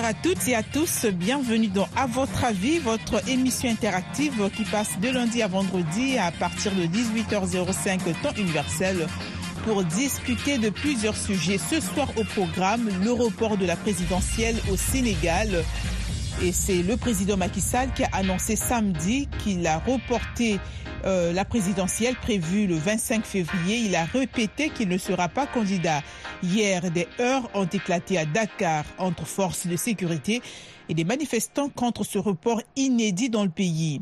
Bonsoir à toutes et à tous. Bienvenue dans À votre avis, votre émission interactive qui passe de lundi à vendredi à partir de 18h05 temps universel pour discuter de plusieurs sujets. Ce soir au programme, le report de la présidentielle au Sénégal. Et c'est le président Macky Sall qui a annoncé samedi qu'il a reporté euh, la présidentielle prévue le 25 février. Il a répété qu'il ne sera pas candidat. Hier, des heurts ont éclaté à Dakar entre forces de sécurité et des manifestants contre ce report inédit dans le pays.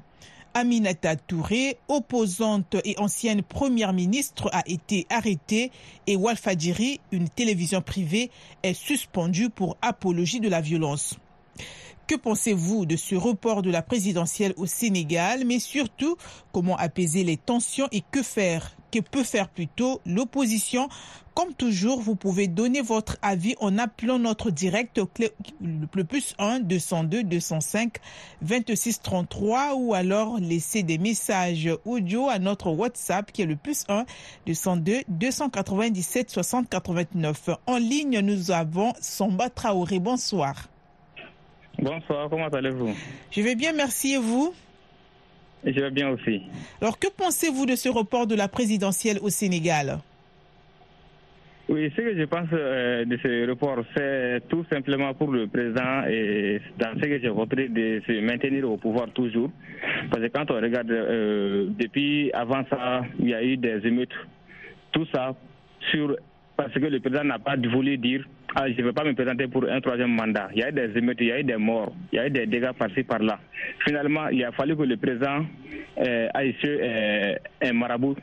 Aminata Touré, opposante et ancienne première ministre, a été arrêtée et Walfadjiri, une télévision privée, est suspendue pour apologie de la violence. Que pensez-vous de ce report de la présidentielle au Sénégal, mais surtout comment apaiser les tensions et que faire? Que peut faire plutôt l'opposition? Comme toujours, vous pouvez donner votre avis en appelant notre direct le plus 1 202 205 26 33 ou alors laisser des messages audio à notre WhatsApp qui est le plus 1 202 297 60 89. En ligne, nous avons Samba Traoré. Bonsoir. Bonsoir, comment allez-vous? Je vais bien, merci et vous? Je vais bien aussi. Alors, que pensez-vous de ce report de la présidentielle au Sénégal? Oui, ce que je pense euh, de ce report, c'est tout simplement pour le président et dans ce que j'ai voté de se maintenir au pouvoir toujours. Parce que quand on regarde, euh, depuis avant ça, il y a eu des émeutes. Tout ça sur parce que le président n'a pas voulu dire ah, je ne veux pas me présenter pour un troisième mandat. Il y a eu des émeutes, il y a eu des morts, il y a eu des dégâts par-ci, par-là. Finalement, il a fallu que le président euh, aille sur euh, un marabout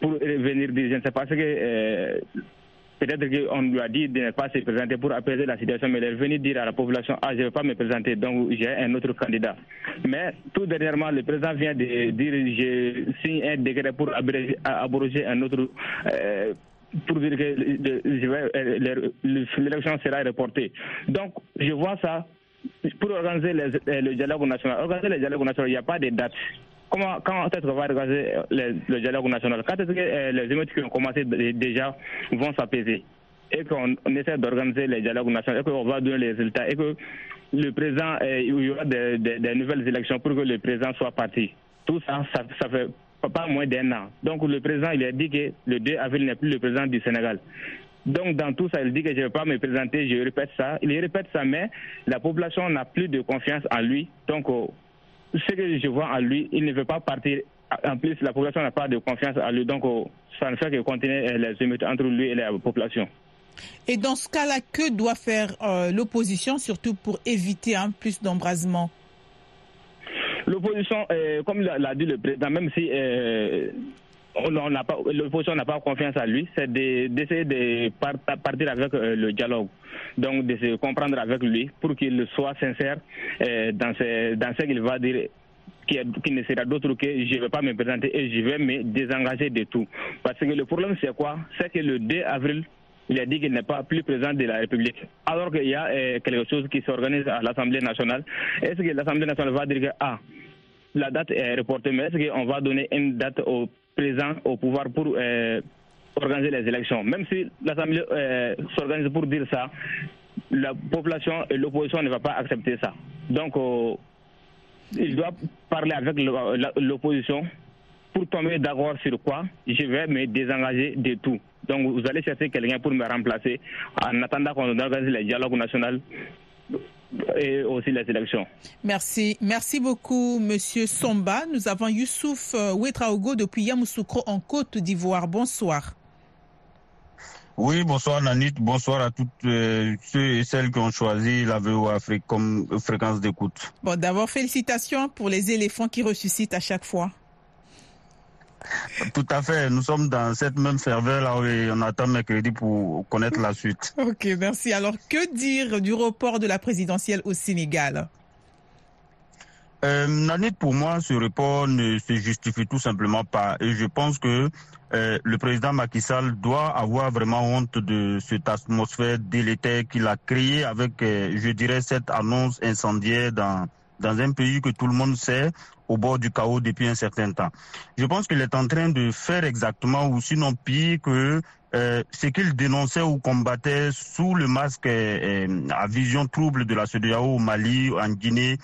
pour venir dire, je ne sais pas ce que... Euh, Peut-être qu'on lui a dit de ne pas se présenter pour apaiser la situation, mais il est venu dire à la population Ah, je ne veux pas me présenter, donc j'ai un autre candidat. Mais tout dernièrement, le président vient de dire Je signe un décret pour abroger un autre. Euh, pour dire que l'élection sera reportée. Donc, je vois ça pour organiser le dialogue national. Organiser le dialogue national, il n'y a pas de date. Comment, quand est-ce qu'on va organiser le, dialogue national? Quand est-ce que les émeutes qui ont commencé déjà vont s'apaiser? Et qu'on essaie d'organiser le dialogue national et qu'on va donner les résultats et que le président, il y aura des, nouvelles élections pour que le président soit parti. Tout ça, ça fait pas moins d'un an. Donc le président, il a dit que le 2 avril n'est plus le président du Sénégal. Donc dans tout ça, il dit que je ne vais pas me présenter, je répète ça. Il répète ça, mais la population n'a plus de confiance en lui. Donc euh, ce que je vois en lui, il ne veut pas partir. En plus, la population n'a pas de confiance en lui. Donc euh, ça ne fait que continuer euh, les émeutes entre lui et la population. Et dans ce cas-là, que doit faire l'opposition, surtout pour éviter un plus d'embrasement? L'opposition, euh, comme l'a dit le président, même si euh, l'opposition n'a pas confiance à lui, c'est d'essayer de, partir avec euh, le dialogue. Donc de se comprendre avec lui pour qu'il soit sincère dans, dans ce qu'il va dire qui, ne sera d'autre que je ne vais pas me présenter et je vais me désengager de tout. Parce que le problème, c'est quoi? C'est que le 2 avril, il a dit qu'il n'est pas plus président de la République. Alors qu'il y a euh, quelque chose qui s'organise à l'Assemblée nationale. Est-ce que l'Assemblée nationale va dire que ah, la date est reportée, mais est-ce qu'on va donner une date au président au pouvoir pour euh, organiser les élections? Même si l'Assemblée euh, s'organise pour dire ça, la population et l'opposition ne va pas accepter ça. Donc, il doit parler avec l'opposition pour tomber d'accord sur quoi je vais me désengager de tout. Donc vous allez chercher quelqu'un pour me remplacer en attendant qu'on organise le dialogue national et aussi les élections. Merci. Merci beaucoup, Monsieur Somba. Nous avons Youssouf euh, Ouetraogo depuis Yamoussoukro en Côte d'Ivoire. Bonsoir. Oui, bonsoir Nanit, bonsoir à toutes euh, ceux et celles qui ont choisi la VO Afrique comme fréquence d'écoute. Bon, d'abord, félicitations pour les éléphants qui ressuscitent à chaque fois. Tout à fait. Nous sommes dans cette même ferveur là où on attend mercredi pour connaître la suite. Ok, merci. Alors, que dire du report de la présidentielle au Sénégal? Euh, Nanit, pour moi, ce report ne se justifie tout simplement pas. Et je pense que euh, le président Macky Sall doit avoir vraiment honte de cette atmosphère délétère qu'il a créée avec, euh, je dirais, cette annonce incendiaire dans dans un pays que tout le monde sait au bord du chaos depuis un certain temps. Je pense qu'il est en train de faire exactement, ou sinon pire, que euh, ce qu'il dénonçait ou combattait sous le masque euh, euh, à vision trouble de la CEDEAO au Mali, en Guinée,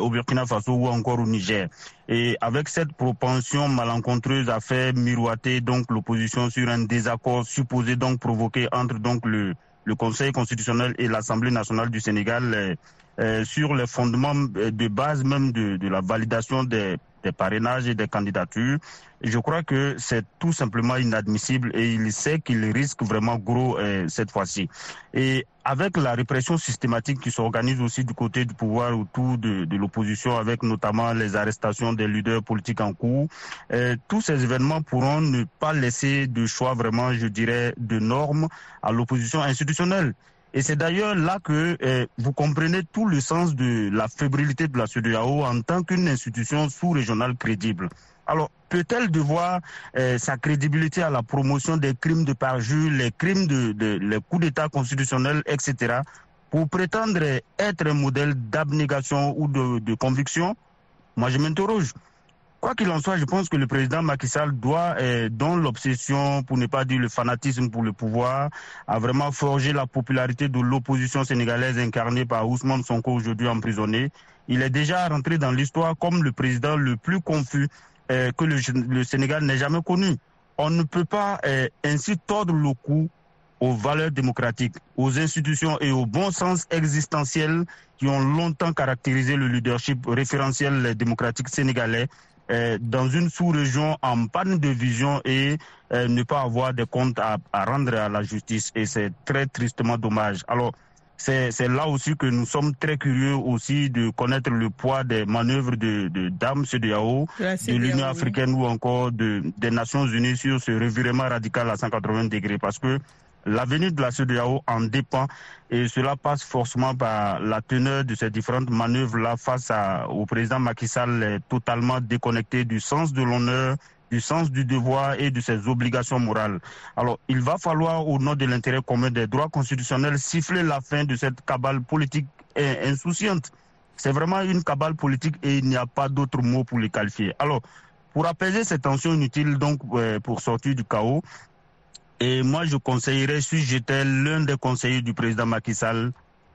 au Burkina Faso ou encore au Niger. Et avec cette propension malencontreuse à faire miroiter donc l'opposition sur un désaccord supposé donc provoqué entre donc le, le Conseil constitutionnel et l'Assemblée nationale du Sénégal euh, sur les fondements euh, de base même de, de la validation des, des, parrainages et des candidatures. Je crois que c'est tout simplement inadmissible et il sait qu'il risque vraiment gros euh, cette fois-ci. Et avec la répression systématique qui s'organise aussi du côté du pouvoir autour de, de l'opposition, avec notamment les arrestations des leaders politiques en cours, euh, tous ces événements pourront ne pas laisser de choix vraiment, je dirais, de normes à l'opposition institutionnelle. Et c'est d'ailleurs là que eh, vous comprenez tout le sens de la fébrilité de la CEDEAO en tant qu'une institution sous-régionale crédible. Alors, peut-elle devoir eh, sa crédibilité à la promotion des crimes de parjure, les crimes de, de les coups d'État constitutionnels, etc., pour prétendre être un modèle d'abnégation ou de, de conviction? Moi, je m'interroge. Quoi qu'il en soit, je pense que le président Macky Sall doit, eh, dans l'obsession, pour ne pas dire le fanatisme pour le pouvoir, a vraiment forgé la popularité de l'opposition sénégalaise incarnée par Ousmane Sonko aujourd'hui emprisonné. Il est déjà rentré dans l'histoire comme le président le plus confus eh, que le, Sénégal n'ait jamais connu. On ne peut pas eh, ainsi tordre le cou aux valeurs démocratiques, aux institutions et au bon sens existentiel qui ont longtemps caractérisé le leadership référentiel démocratique sénégalais euh, dans une sous-région en panne de vision et euh, ne pas avoir de comptes à, à, rendre à la justice. Et c'est très tristement dommage. Alors, c'est là aussi que nous sommes très curieux aussi de connaître le poids des manœuvres de, de Dame CDAO, de l'Union africaine ou encore de, des Nations unies sur ce revirement radical à 180 degrés. Parce que L'avenir de la CEDEAO en dépend et cela passe forcément par la teneur de ces différentes manœuvres-là face au président Macky Sall totalement déconnecté du sens de l'honneur, du sens du devoir et de ses obligations morales. Alors, il va falloir, au nom de l'intérêt commun des droits constitutionnels, siffler la fin de cette cabale politique insouciante. C'est vraiment une cabale politique et il n'y a pas d'autre mot pour les qualifier. Alors, pour apaiser ces tensions inutiles, donc, pour sortir du chaos, et moi, je conseillerais, si j'étais l'un des conseillers du président Macky Sall,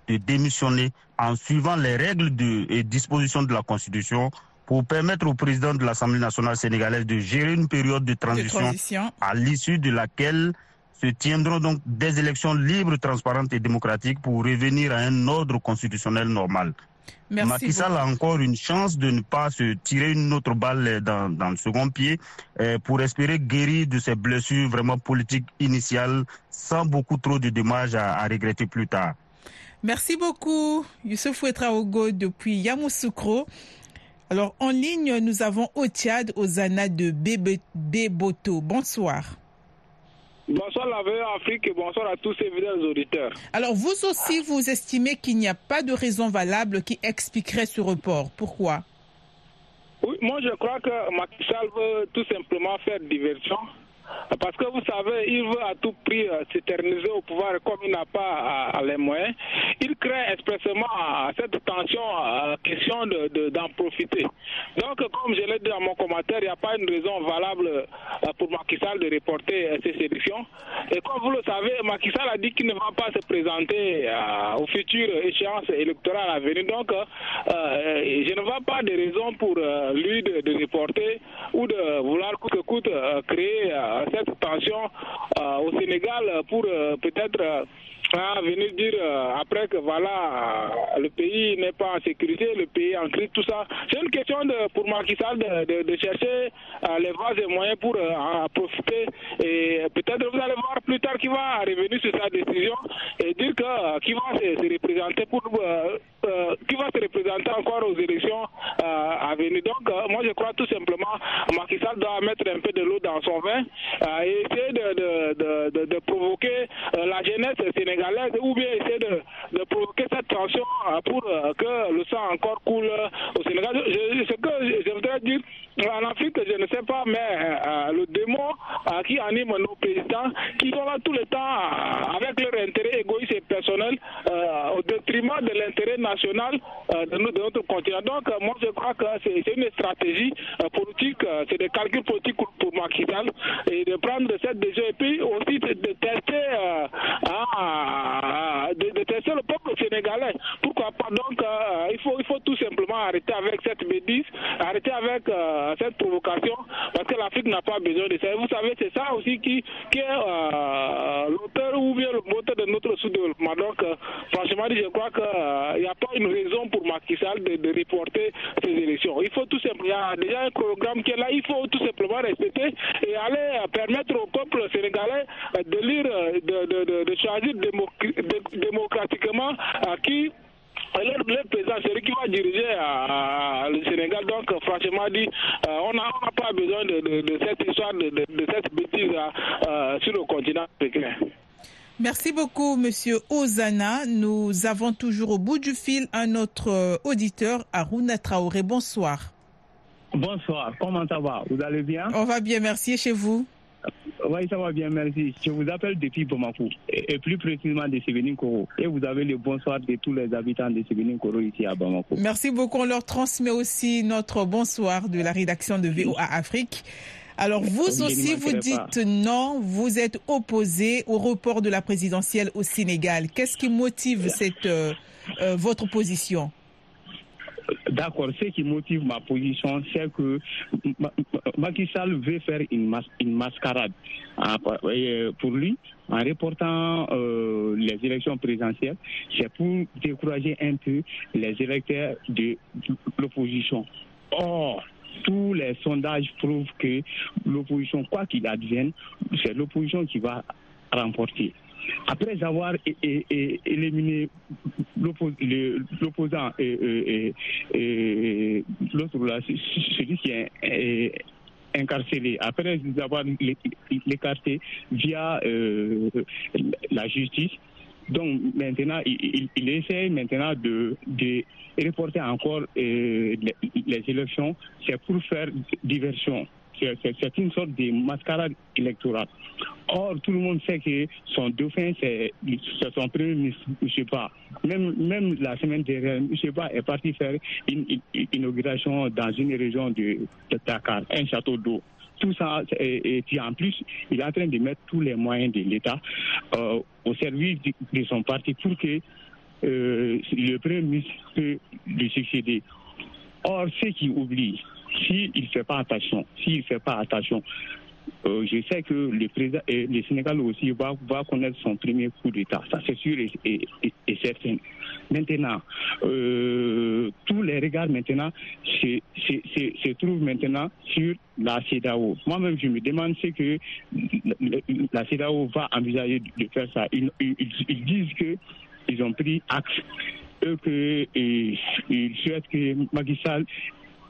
de démissionner en suivant les règles de, et dispositions de la Constitution pour permettre au président de l'Assemblée nationale sénégalaise de gérer une période de transition, de transition. à l'issue de laquelle se tiendront donc des élections libres, transparentes et démocratiques pour revenir à un ordre constitutionnel normal. Merci Macky Sall a encore une chance de ne pas se tirer une autre balle dans, dans le second pied euh, pour espérer guérir de ses blessures vraiment politiques initiales sans beaucoup trop de dommages à, à regretter plus tard. Merci beaucoup, Youssouf Ouetraogo depuis Yamoussoukro. Alors, en ligne, nous avons Otiad Ozana de Beboto. Bonsoir. Bonsoir la veille Afrique et bonsoir à tous ces fidèles auditeurs. Alors vous aussi, vous estimez qu'il n'y a pas de raison valable qui expliquerait ce report. Pourquoi? Oui, moi je crois que Macky Sall veut tout simplement faire diversion. Parce que vous savez, il veut à tout prix s'éterniser au pouvoir comme il n'a pas les moyens. Il crée expressément cette tension, question d'en de, de, profiter. Donc, comme je l'ai dit dans mon commentaire, il n'y a pas une raison valable pour Macky Sall de reporter ces sélections. Et comme vous le savez, Macky Sall a dit qu'il ne va pas se présenter aux futures échéances électorales à venir. Donc, euh, je ne vois pas de raison pour lui de, de reporter ou de vouloir coûte que coûte créer cette tension euh, au Sénégal pour euh, peut-être euh, venir dire après que voilà le pays n'est pas en sécurité, le pays en crise, tout ça. C'est une question de, pour Macky Sall de, de, chercher les voies et moyens pour en profiter et peut-être vous allez voir plus tard qu'il va revenir sur sa décision et dire que qui va se représenter pour euh, qui va se représenter encore aux élections euh, à venir. Donc, euh, moi, je crois tout simplement Macky Sall doit mettre un peu de l'eau dans son vin et essayer de, de, de, provoquer la jeunesse sénégalaise ou bien essayer de, provoquer cette tension pour que le sang encore coule au Sénégal. Je, ce que je voudrais dire, en Afrique, je ne sais pas, mais le démon qui anime nos présidents, qui sont là tout le temps avec leur intérêt égoïste et personnel au détriment de l'intérêt national de, notre continent. Donc, moi, je crois que c'est une stratégie politique, c'est des calculs politiques pour Sall et de prendre cette décision et puis aussi de, tester, ah, de, tester le peuple sénégalais. Pourquoi pas? Donc, il faut tout simplement arrêter avec cette bêtise, arrêter avec cette provocation parce que l'Afrique n'a pas besoin de ça. vous savez, c'est ça aussi qui, est l'auteur ou bien le moteur de notre sous-développement. Donc, franchement, je crois qu'il n'y a pas une raison pour Macky Sall de, reporter ces élections. Il faut tout simplement, il y a déjà un programme qui est là, il faut tout simplement respecter et aller permettre au peuple sénégalais de de, choisir démocratiquement qui le, président, c'est lui qui va diriger le Sénégal. Donc, franchement dit, on n'a pas besoin de, cette histoire, de, cette bêtise sur le continent africain. Merci beaucoup, Monsieur Ozana. Nous avons toujours au bout du fil un autre auditeur, Aruna Traoré. Bonsoir. Bonsoir, comment ça va? Vous allez bien? On va bien, merci. Et chez vous? Oui, ça va bien, merci. Je vous appelle depuis Bamako, et, plus précisément de Sévénin Koro. Et vous avez le bonsoir de tous les habitants de Sévénin Koro ici à Bamako. Merci beaucoup. On leur transmet aussi notre bonsoir de la rédaction de VOA Afrique. Alors vous aussi, vous dites non, vous êtes opposé au report de la présidentielle au Sénégal. Qu'est-ce qui motive cette, euh, euh, votre position? D'accord, ce qui motive ma position, c'est que Macky Sall veut faire une, une mascarade hein, euh, pour lui en reportant euh, les élections présidentielles. C'est pour décourager un peu les électeurs de l'opposition. Or, tous les sondages prouvent que l'opposition, quoi qu'il advienne, c'est l'opposition qui va remporter. Après avoir éliminé l'opposant et, l'autre, celui qui est incarcéré, après avoir l'écarté via euh, la justice, donc maintenant, il, il, essaie maintenant de, de reporter encore euh, les, élections. C'est pour faire diversion. C'est une sorte de mascarade électorale. Or, tout le monde sait que son dauphin, c'est son premier ministre, je sais pas. Même, même la semaine dernière, sais pas, est parti faire une, inauguration dans une région de, Dakar, un château d'eau tout ça, et, puis en plus, il est en train de mettre tous les moyens de l'État euh, au service de, son parti pour que euh, le Premier ministre puisse lui succéder. Or, ce qui oublie, s'il ne fait pas attention, ne fait pas attention, euh, je sais que le président et le Sénégal aussi va, connaître son premier coup d'État. Ça, c'est sûr et, certain. Maintenant, euh, tous les regards maintenant se, trouvent maintenant sur la CEDAO. Moi-même, je me demande ce que la CEDAO va envisager de faire ça. Ils, disent que ils ont pris acte eux que ils souhaitent que Macky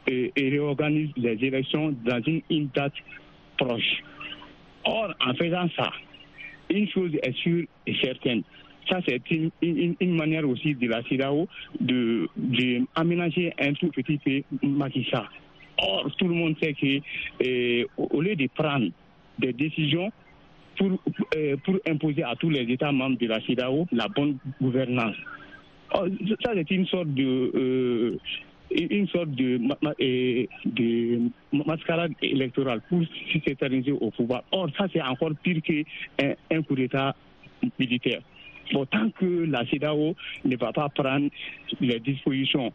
et, réorganise les élections dans une, date proche. Or, en faisant ça, une chose est sûre et certaine. Ça, c'est une, une, manière aussi de la CIDAO de, de un tout petit peu Macky Or, tout le monde sait que euh, au lieu de prendre des décisions pour, euh, pour imposer à tous les États membres de la CIDAO la bonne gouvernance, ça, c'est une sorte de, euh, une sorte de, de mascarade électorale pour s'éterniser au pouvoir. Or, ça, c'est encore pire qu'un un coup d'État militaire. Tant que la CEDAO ne va pas prendre les dispositions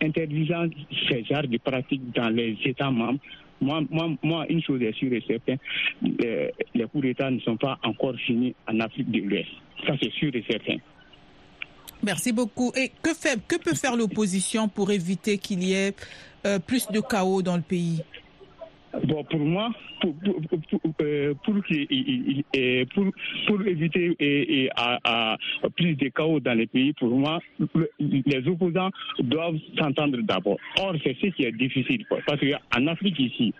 interdisant ces genres de pratiques dans les États membres, moi, moi, moi, une chose est sûre et certaine, les, les coups d'État ne sont pas encore finis en Afrique de l'Ouest. Ça, c'est sûr et certain. Merci beaucoup. Et que, peut faire l'opposition pour éviter qu'il y ait euh, plus de chaos dans le pays? Bon, pour moi, pour, éviter à, plus de chaos dans les pays, pour moi, les opposants doivent s'entendre d'abord. Or, c'est ce qui est difficile, parce qu'en Afrique ici,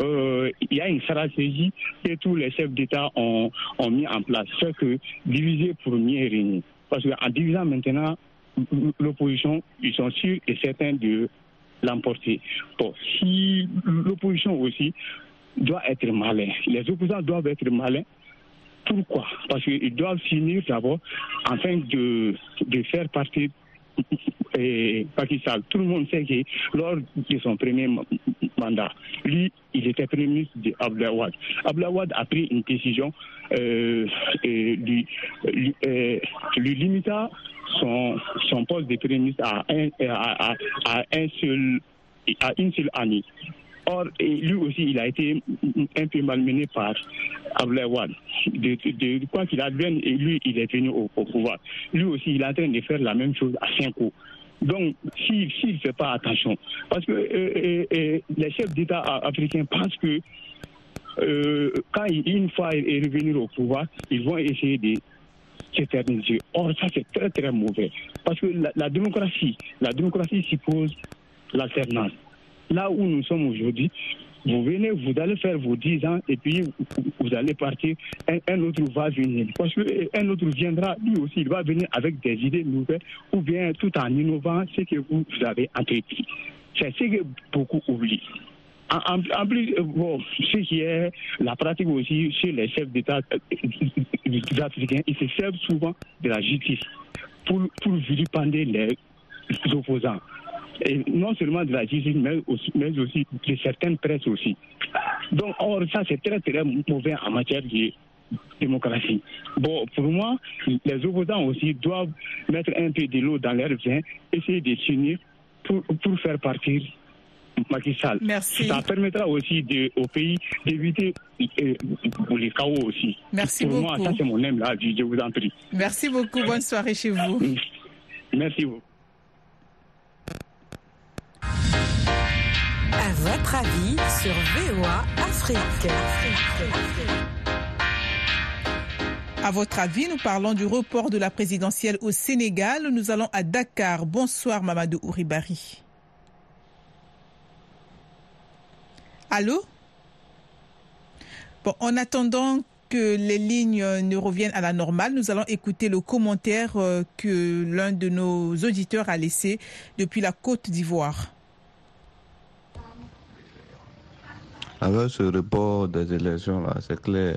euh, il y a une stratégie que tous les chefs d'État ont, mis en place, c'est que diviser pour mieux régner. Parce qu'en divisant maintenant l'opposition, ils sont sûrs et certains de l'emporter. Bon, si l'opposition aussi doit être malin, les opposants doivent être malins. Pourquoi? Parce qu'ils doivent finir d'abord afin de faire partie et tout le monde sait que lors de son premier mandat, lui, il était Premier ministre d'Abdelawad. Abdelawad a pris une décision euh, euh, lui limita son, son poste de Premier ministre à, un, à, un seul, à une seule année. Or, lui aussi, il a été un peu malmené par Abdelawad. De, de, quoi qu'il advienne, lui, il est venu au, pouvoir. Lui aussi, il est en train de faire la même chose à cinq coups. Donc, s'il ne fait pas attention, parce que euh, euh, les chefs d'État africains pensent que euh, quand une fois il est revenu au pouvoir, ils vont essayer de s'éterniser. Or, ça, c'est très, très mauvais. Parce que la, la démocratie, la démocratie suppose l'alternance. Là où nous sommes aujourd'hui, vous venez, vous allez faire vos 10 ans et puis vous allez partir. Un, autre va venir. Parce qu'un autre viendra, lui aussi, il va venir avec des idées nouvelles ou bien tout en innovant ce que vous, avez entrepris. C'est ce que beaucoup oublient. En, plus, bon, ce qui est la pratique aussi chez les chefs d'État africains, ils se servent souvent de la justice pour, pour vilipender les opposants et non seulement de la justice, mais aussi, mais aussi de certaines presses aussi. Donc, or, ça, c'est très, très mauvais en matière de démocratie. Bon, pour moi, les opposants aussi doivent mettre un peu de l'eau dans leur vin, essayer de s'unir pour, pour faire partir Macky Sall. Merci. Ça permettra aussi de, au pays d'éviter euh, les chaos aussi. Merci pour beaucoup. moi, ça, c'est mon aime là, je vous en prie. Merci beaucoup. Bonne soirée chez vous. Merci beaucoup. À votre avis sur VOA Afrique. À votre avis, nous parlons du report de la présidentielle au Sénégal. Nous allons à Dakar. Bonsoir, Mamadou Ouribari. Allô? Bon, en attendant que les lignes ne reviennent à la normale, nous allons écouter le commentaire que l'un de nos auditeurs a laissé depuis la Côte d'Ivoire. Avec ce report des élections, là, c'est clair.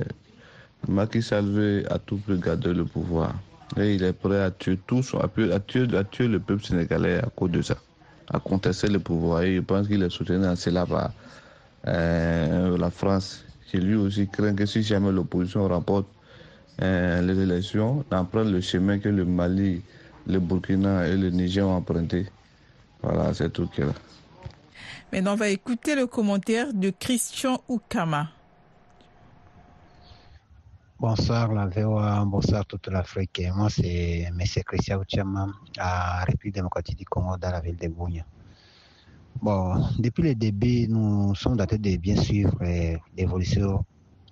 Macky Sall veut à tout prix garder le pouvoir. Et il est prêt à tuer à tuer, à tuer, à tuer le peuple sénégalais à cause de ça, à contester le pouvoir. Et je pense qu'il est soutenu en cela par euh, la France, qui lui aussi craint que si jamais l'opposition remporte euh, les élections, d'emprunter le chemin que le Mali, le Burkina et le Niger ont emprunté. Voilà, c'est tout qu'il a. Maintenant, on va écouter le commentaire de Christian Oukama. Bonsoir la VOA, bonsoir toute l'Afrique. Moi, c'est M. Christian Oukama, à République démocratique du Congo, dans la ville de Bougne. Bon, depuis le début, nous sommes en de bien suivre l'évolution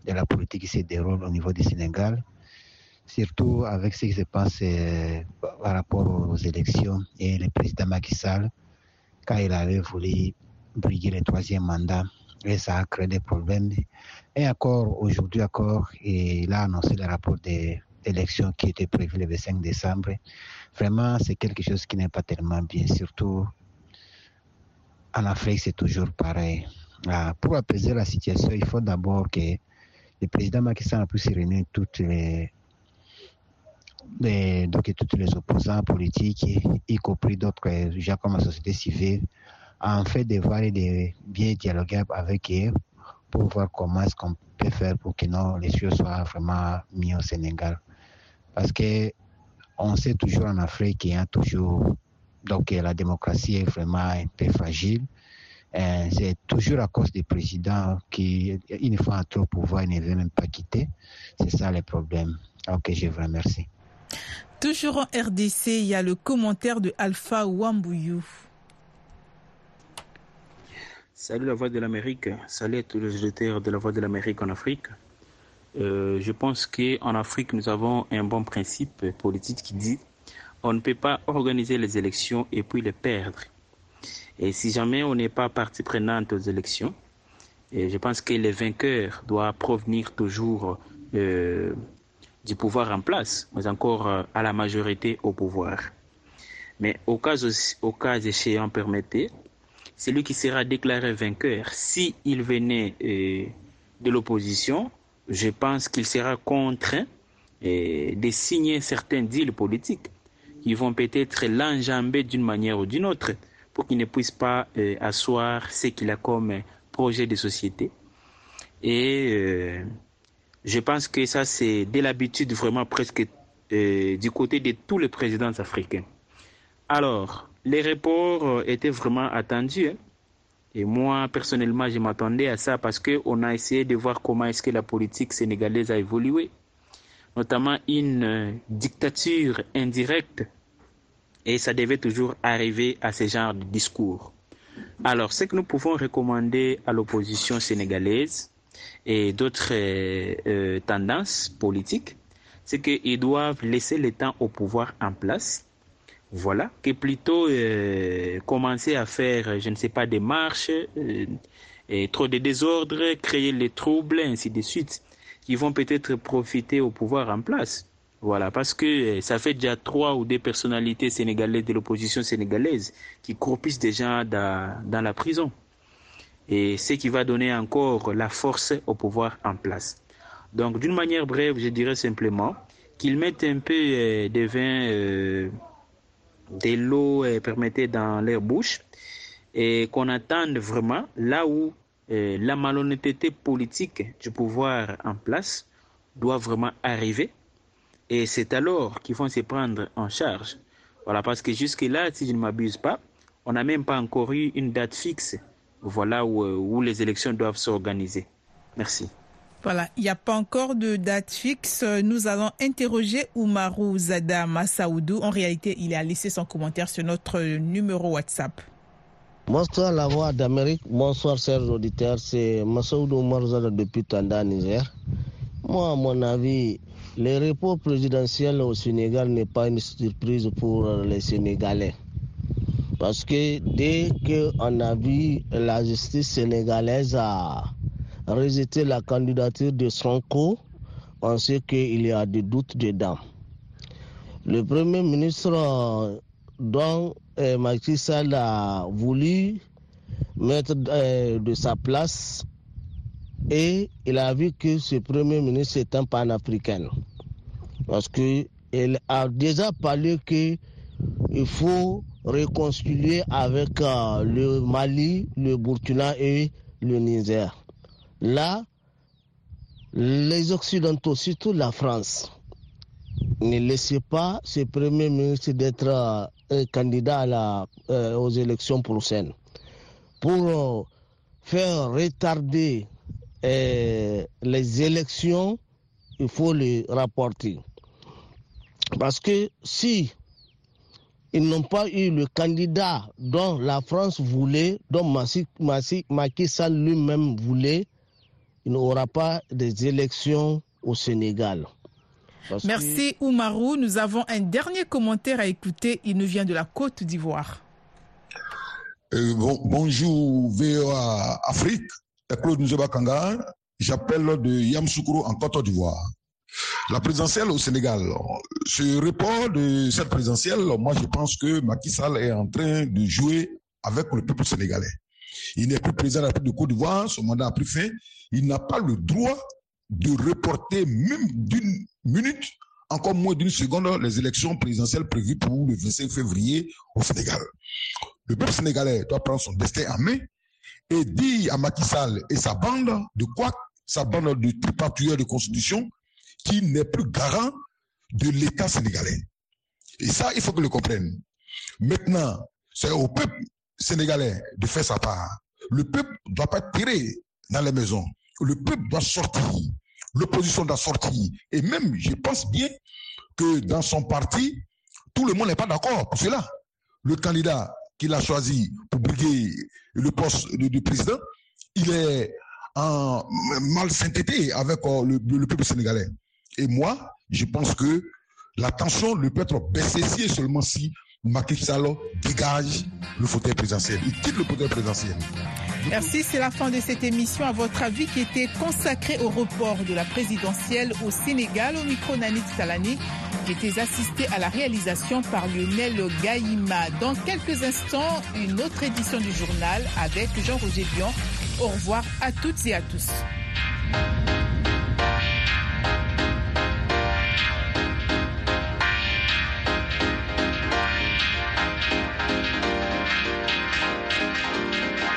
de la politique qui se déroule au niveau du Sénégal, surtout avec ce qui se passe par rapport aux élections et le président Macky Sall, quand il avait voulu briguer le troisième mandat, et ça a créé des problèmes. Et encore aujourd'hui, encore, il a annoncé le rapport d'élection qui était prévu le 25 décembre. Vraiment, c'est quelque chose qui n'est pas tellement bien, surtout en Afrique, c'est toujours pareil. Ah, pour apaiser la situation, il faut d'abord que le président Macky Sall puisse réunir toutes donc, tous les opposants politiques, y compris d'autres gens comme la société civile, en fait de voir et de bien dialoguer avec eux pour voir comment est-ce qu'on peut faire pour que non, les choses soient vraiment mises au Sénégal. Parce que on sait toujours en Afrique qu'il y a toujours donc la démocratie est vraiment un peu fragile. C'est toujours à cause des présidents qui, une fois entrés au pouvoir, ne veulent même pas quitter. C'est ça le problème. Ok, je vous remercie. Toujours en RDC, il y a le commentaire de Alpha Wambouyou. Salut la Voix de l'Amérique, salut à tous les auditeurs de la Voix de l'Amérique en Afrique. Euh, je pense qu'en Afrique, nous avons un bon principe politique qui dit on ne peut pas organiser les élections et puis les perdre. Et si jamais on n'est pas partie prenante aux élections, je pense que les vainqueurs doivent provenir toujours euh, du pouvoir en place, mais encore euh, à la majorité au pouvoir. Mais au cas, au cas échéant, permettez, celui qui sera déclaré vainqueur, s'il il venait euh, de l'opposition, je pense qu'il sera contraint de signer certains deals politiques qui vont peut-être l'enjamber d'une manière ou d'une autre pour qu'il ne puisse pas euh, asseoir ce qu'il a comme projet de société. Et euh, je pense que ça, c'est de l'habitude vraiment presque euh, du côté de tous les présidents africains. Alors, les reports étaient vraiment attendus. Hein. Et moi, personnellement, je m'attendais à ça parce qu'on a essayé de voir comment est-ce que la politique sénégalaise a évolué, notamment une dictature indirecte et ça devait toujours arriver à ce genre de discours. Alors, ce que nous pouvons recommander à l'opposition sénégalaise et d'autres euh, euh, tendances politiques, c'est qu'ils doivent laisser le temps au pouvoir en place. Voilà, que plutôt euh, commencer à faire, je ne sais pas, des marches, et trop de désordres, créer les troubles, ainsi de suite, qui vont peut-être profiter au pouvoir en place. Voilà, parce que eh, ça fait déjà trois ou deux personnalités sénégalaises de l'opposition sénégalaise qui croupissent déjà dans, dans la prison. Et ce qui va donner encore la force au pouvoir en place. Donc, d'une manière brève, je dirais simplement qu'ils mettent un peu eh, de vin, euh, de l'eau, permettez, dans leur bouche et qu'on attende vraiment là où la malhonnêteté politique du pouvoir en place doit vraiment arriver et c'est alors qu'ils vont se prendre en charge. Voilà, parce que jusque-là, si je ne m'abuse pas, on n'a même pas encore eu une date fixe. Voilà où, euh, où les élections doivent s'organiser. Merci. Voilà, il n'y a pas encore de date fixe. Nous allons interroger Oumarou Zada Massaoudou. En réalité, il a laissé son commentaire sur notre numéro WhatsApp. Bonsoir la voix d'Amérique, bonsoir chers auditeurs, c'est Massaoudou Oumarou Zada depuis Tanda, Niger. Moi, à mon avis, le repos présidentiel au Sénégal n'est pas une surprise pour les Sénégalais. Parce que dès qu'on a vu la justice sénégalaise a rejeté la candidature de Sonko, on sait qu'il y a des doutes dedans. Le Premier ministre dont eh, Macky Sall a voulu mettre eh, de sa place et il a vu que ce Premier ministre est un panafricain. Parce qu'il a déjà parlé qu'il faut réconcilier avec euh, le Mali, le Burkina et le Niger. Là, les Occidentaux, surtout la France, ne laissez pas ce Premier ministre d'être euh, candidat euh, aux élections prochaines. Pour faire retarder les élections, il faut les rapporter. Parce que si ils n'ont pas eu le candidat dont la France voulait, dont Macky Sall lui-même voulait, il n'y aura pas des élections au Sénégal. Merci Oumarou. Nous avons un dernier commentaire à écouter. Il nous vient de la Côte d'Ivoire. Euh, bonjour VOA Afrique. Claude Kanga. J'appelle de Yamsoukro en Côte d'Ivoire. La présidentielle au Sénégal, ce report de cette présidentielle, moi je pense que Macky Sall est en train de jouer avec le peuple sénégalais. Il n'est plus président de la République de Côte d'Ivoire, son mandat a pris fin. Il n'a pas le droit de reporter même d'une minute, encore moins d'une seconde, les élections présidentielles prévues pour le 25 février au Sénégal. Le peuple sénégalais doit prendre son destin en main et dire à Macky Sall et sa bande de quoi? Sa bande de tripatouilleurs de constitution qui n'est plus garant de l'État sénégalais. Et ça, il faut que le comprenne. Maintenant, c'est au peuple sénégalais de faire sa part. Le peuple ne doit pas tirer dans les maisons. Le peuple doit sortir. L'opposition doit sortir. Et même, je pense bien que dans son parti, tout le monde n'est pas d'accord pour cela. Le candidat qu'il a choisi pour briguer le poste du président, il est en mal synthété avec euh, le peuple sénégalais. Et moi, je pense que la tension ne peut être baissée seulement si Macky Sall dégage le fauteuil présidentiel. Il quitte le fauteuil présidentiel. Merci, c'est la fin de cette émission. À votre avis, qui était consacrée au report de la présidentielle au Sénégal, au micro Nanit Salani, qui était assisté à la réalisation par Lionel Gaïma. Dans quelques instants, une autre édition du journal avec Jean-Roger Dion. Au revoir à toutes et à tous.